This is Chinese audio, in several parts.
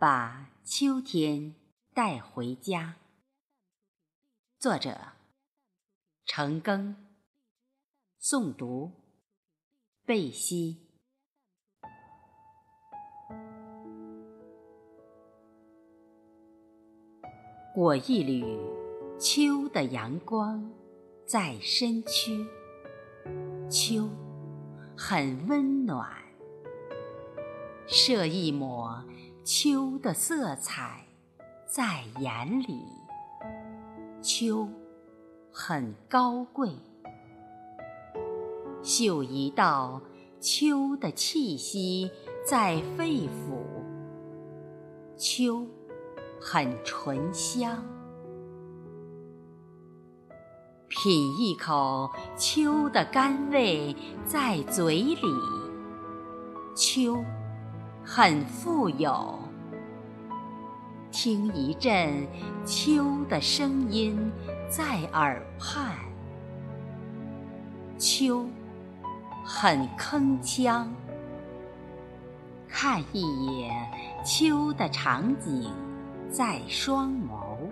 把秋天带回家。作者：程庚。诵读：贝西。裹一缕秋的阳光在身躯，秋很温暖。射一抹秋的色彩在眼里，秋很高贵。嗅一道秋的气息在肺腑，秋很醇香。品一口秋的甘味在嘴里，秋。很富有，听一阵秋的声音在耳畔。秋很铿锵，看一眼秋的场景在双眸。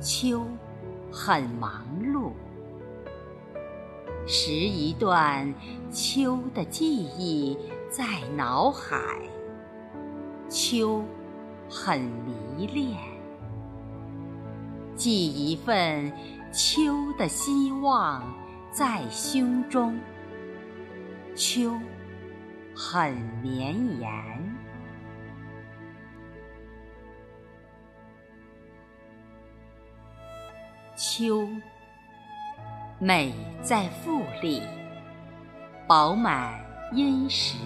秋很忙碌，拾一段秋的记忆。在脑海，秋很迷恋；寄一份秋的希望在胸中，秋很绵延。秋美在富丽，饱满。殷实，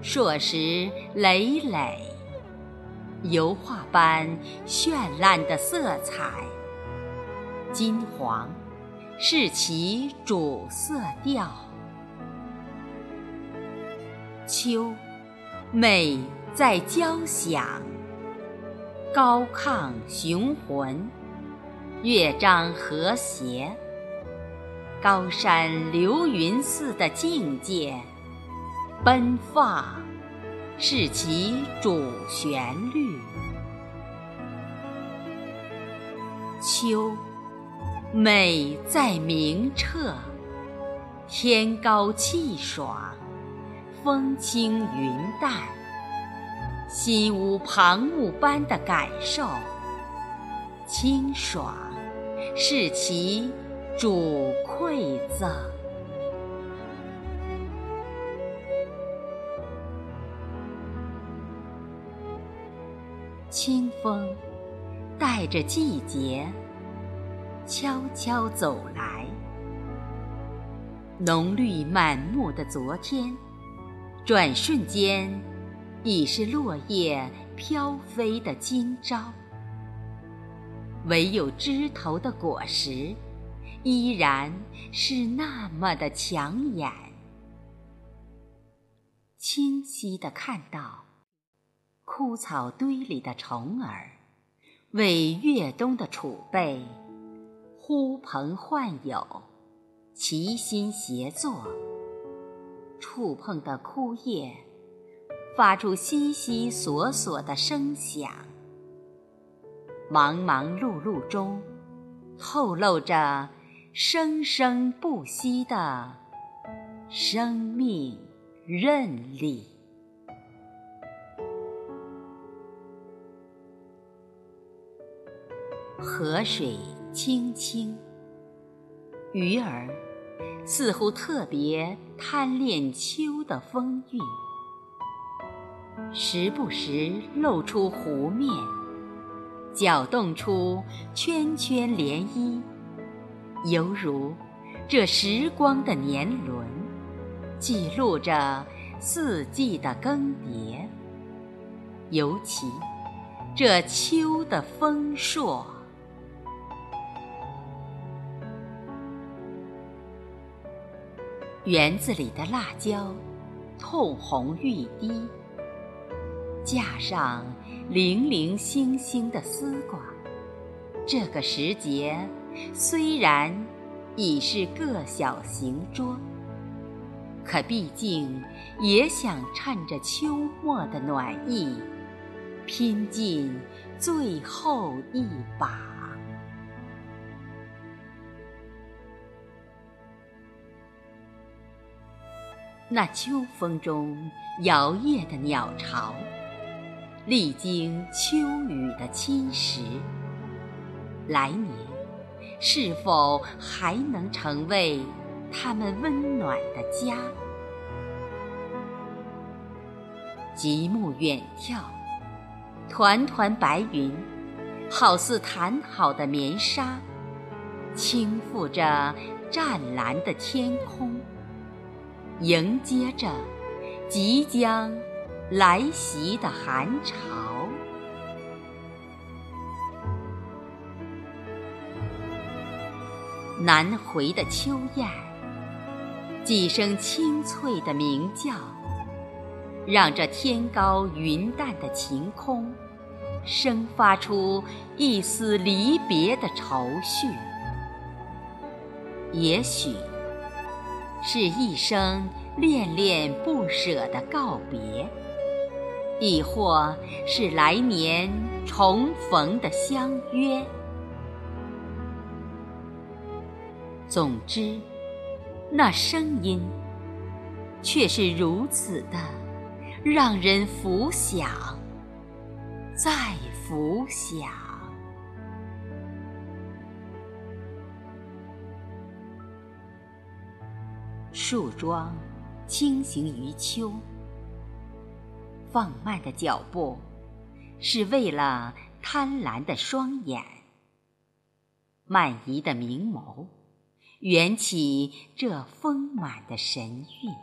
硕石累累，油画般绚烂的色彩。金黄是其主色调。秋美在交响，高亢雄浑，乐章和谐。高山流云似的境界，奔放是其主旋律。秋美在明澈，天高气爽，风轻云淡，心无旁骛般的感受。清爽是其。主馈赠，清风带着季节悄悄走来，浓绿满目的昨天，转瞬间已是落叶飘飞的今朝，唯有枝头的果实。依然是那么的抢眼，清晰的看到枯草堆里的虫儿为越冬的储备呼朋唤友，齐心协作，触碰的枯叶发出悉悉索索的声响，忙忙碌碌中透露着。生生不息的生命韧力。河水清清，鱼儿似乎特别贪恋秋的风韵，时不时露出湖面，搅动出圈圈涟漪。犹如这时光的年轮，记录着四季的更迭。尤其这秋的丰硕，园子里的辣椒透红欲滴，架上零零星星的丝瓜。这个时节。虽然已是个小行桌，可毕竟也想趁着秋末的暖意，拼尽最后一把。那秋风中摇曳的鸟巢，历经秋雨的侵蚀，来年是否还能成为他们温暖的家？极目远眺，团团白云，好似弹好的棉纱，轻覆着湛蓝的天空，迎接着即将来袭的寒潮。南回的秋雁，几声清脆的鸣叫。让这天高云淡的晴空，生发出一丝离别的愁绪。也许是一声恋恋不舍的告别，亦或是来年重逢的相约。总之，那声音却是如此的。让人浮想，再浮想。树桩轻行于秋，放慢的脚步，是为了贪婪的双眼；慢移的明眸，缘起这丰满的神韵。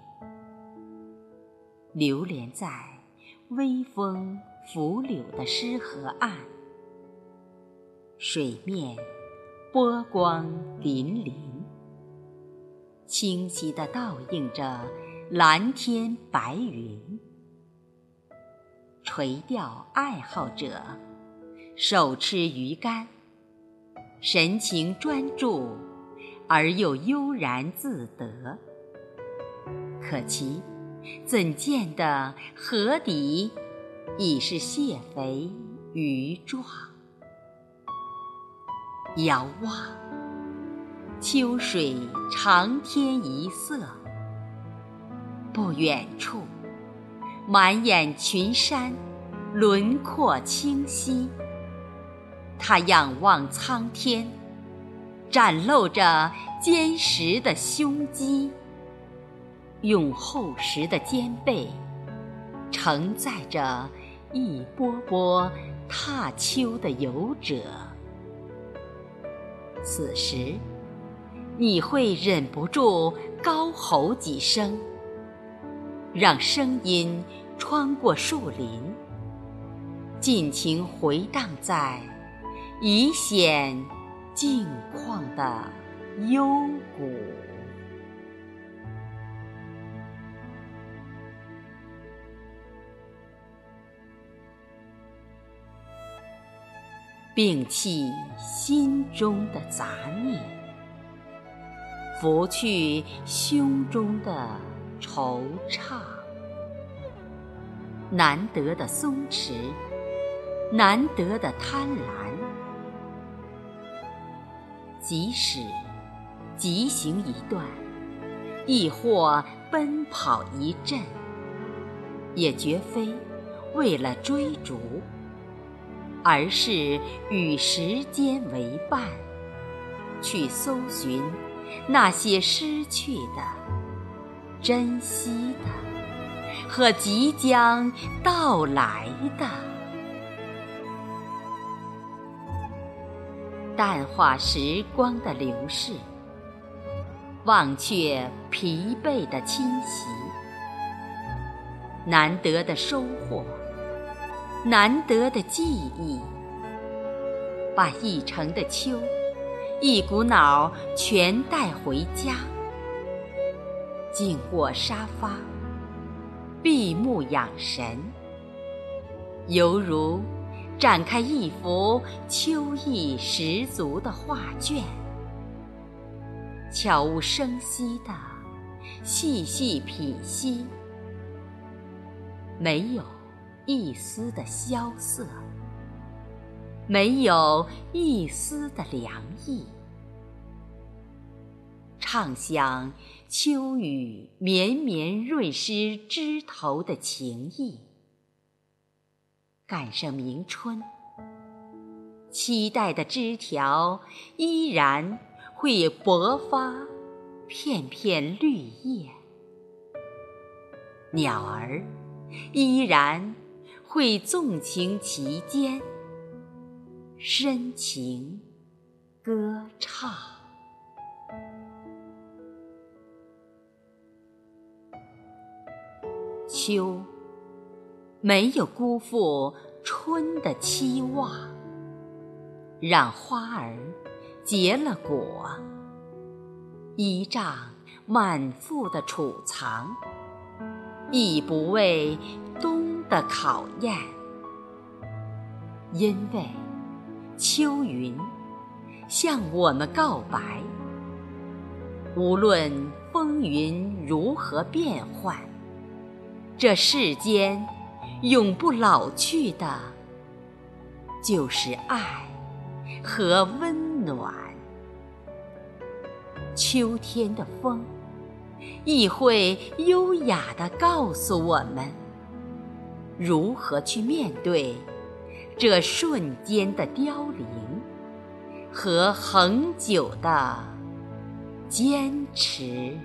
流连在微风拂柳的诗河岸，水面波光粼粼，清晰地倒映着蓝天白云。垂钓爱好者手持鱼竿，神情专注而又悠然自得，可其。怎见得河底已是蟹肥鱼壮？遥望，秋水长天一色。不远处，满眼群山，轮廓清晰。他仰望苍天，展露着坚实的胸肌。用厚实的肩背，承载着一波波踏秋的游者。此时，你会忍不住高吼几声，让声音穿过树林，尽情回荡在已显境况的幽谷。摒弃心中的杂念，拂去胸中的惆怅。难得的松弛，难得的贪婪。即使疾行一段，亦或奔跑一阵，也绝非为了追逐。而是与时间为伴，去搜寻那些失去的、珍惜的和即将到来的，淡化时光的流逝，忘却疲惫的侵袭，难得的收获。难得的记忆，把一城的秋，一股脑全带回家。静卧沙发，闭目养神，犹如展开一幅秋意十足的画卷，悄无声息的细细品析，没有。一丝的萧瑟，没有一丝的凉意。畅想秋雨绵绵润湿枝头的情意，赶上明春，期待的枝条依然会勃发片片绿叶，鸟儿依然会纵情其间，深情歌唱。秋，没有辜负春的期望，让花儿结了果，依仗满腹的储藏，亦不畏冬的考验，因为秋云向我们告白：无论风云如何变幻。这世间永不老去的，就是爱和温暖。秋天的风亦会优雅地告诉我们，如何去面对这瞬间的凋零和恒久的坚持。